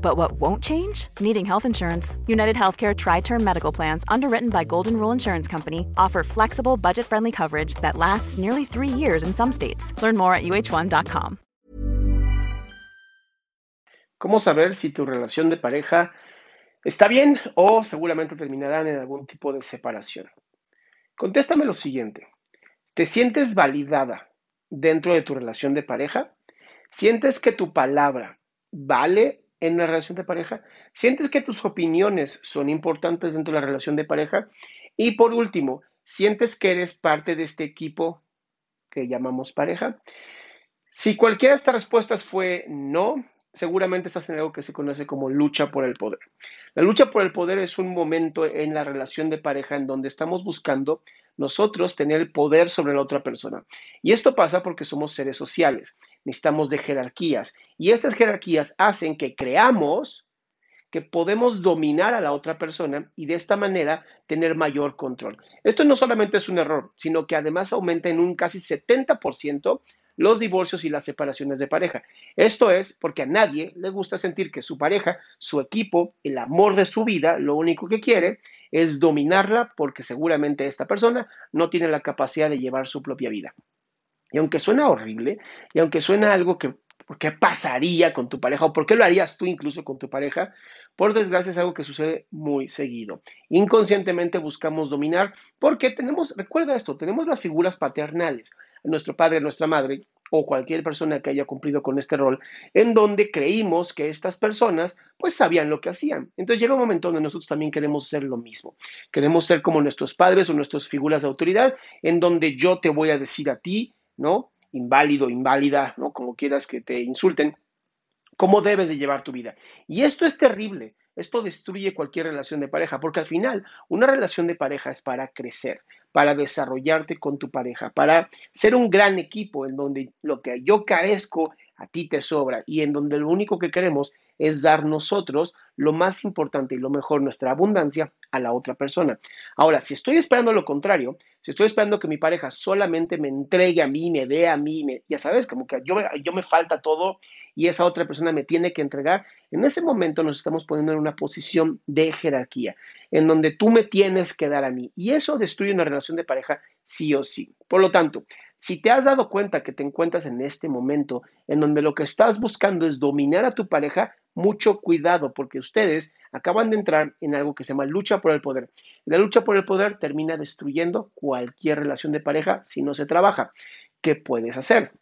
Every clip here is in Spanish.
But what won't change? Needing health insurance. United Healthcare Tri Term Medical Plans, underwritten by Golden Rule Insurance Company, offer flexible, budget friendly coverage that lasts nearly three years in some states. Learn more at uh1.com. ¿Cómo saber si tu relación de pareja está bien o seguramente terminarán en algún tipo de separación? Contéstame lo siguiente. ¿Te sientes validada dentro de tu relación de pareja? ¿Sientes que tu palabra vale en la relación de pareja? ¿Sientes que tus opiniones son importantes dentro de la relación de pareja? Y por último, ¿sientes que eres parte de este equipo que llamamos pareja? Si cualquiera de estas respuestas fue no, seguramente estás en algo que se conoce como lucha por el poder. La lucha por el poder es un momento en la relación de pareja en donde estamos buscando nosotros tener el poder sobre la otra persona. Y esto pasa porque somos seres sociales, necesitamos de jerarquías. Y estas jerarquías hacen que creamos que podemos dominar a la otra persona y de esta manera tener mayor control. Esto no solamente es un error, sino que además aumenta en un casi 70% los divorcios y las separaciones de pareja. Esto es porque a nadie le gusta sentir que su pareja, su equipo, el amor de su vida, lo único que quiere es dominarla porque seguramente esta persona no tiene la capacidad de llevar su propia vida. Y aunque suena horrible, y aunque suena algo que ¿Por qué pasaría con tu pareja? ¿O por qué lo harías tú incluso con tu pareja? Por desgracia es algo que sucede muy seguido. Inconscientemente buscamos dominar porque tenemos, recuerda esto, tenemos las figuras paternales, nuestro padre, nuestra madre o cualquier persona que haya cumplido con este rol, en donde creímos que estas personas pues sabían lo que hacían. Entonces llega un momento donde nosotros también queremos ser lo mismo. Queremos ser como nuestros padres o nuestras figuras de autoridad, en donde yo te voy a decir a ti, ¿no? inválido, inválida, ¿no? Como quieras que te insulten, cómo debes de llevar tu vida. Y esto es terrible. Esto destruye cualquier relación de pareja, porque al final una relación de pareja es para crecer, para desarrollarte con tu pareja, para ser un gran equipo en donde lo que yo carezco a ti te sobra. Y en donde lo único que queremos es dar nosotros lo más importante y lo mejor, nuestra abundancia, a la otra persona. Ahora, si estoy esperando lo contrario, si estoy esperando que mi pareja solamente me entregue a mí, me dé a mí, ya sabes, como que yo, yo me falta todo y esa otra persona me tiene que entregar, en ese momento nos estamos poniendo en una posición de jerarquía, en donde tú me tienes que dar a mí. Y eso destruye una relación de pareja sí o sí. Por lo tanto, si te has dado cuenta que te encuentras en este momento en donde lo que estás buscando es dominar a tu pareja, mucho cuidado porque ustedes acaban de entrar en algo que se llama lucha por el poder. La lucha por el poder termina destruyendo cualquier relación de pareja si no se trabaja. ¿Qué puedes hacer?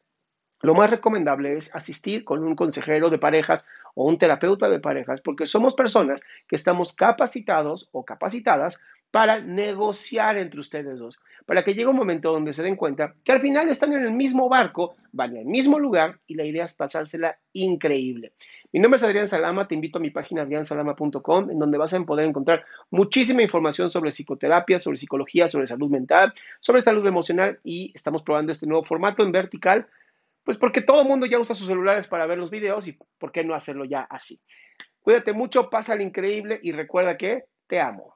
Lo más recomendable es asistir con un consejero de parejas o un terapeuta de parejas porque somos personas que estamos capacitados o capacitadas para negociar entre ustedes dos, para que llegue un momento donde se den cuenta que al final están en el mismo barco, van el mismo lugar y la idea es pasársela increíble. Mi nombre es Adrián Salama, te invito a mi página adriansalama.com en donde vas a poder encontrar muchísima información sobre psicoterapia, sobre psicología, sobre salud mental, sobre salud emocional y estamos probando este nuevo formato en vertical, pues porque todo el mundo ya usa sus celulares para ver los videos y por qué no hacerlo ya así. Cuídate mucho, pásale increíble y recuerda que te amo.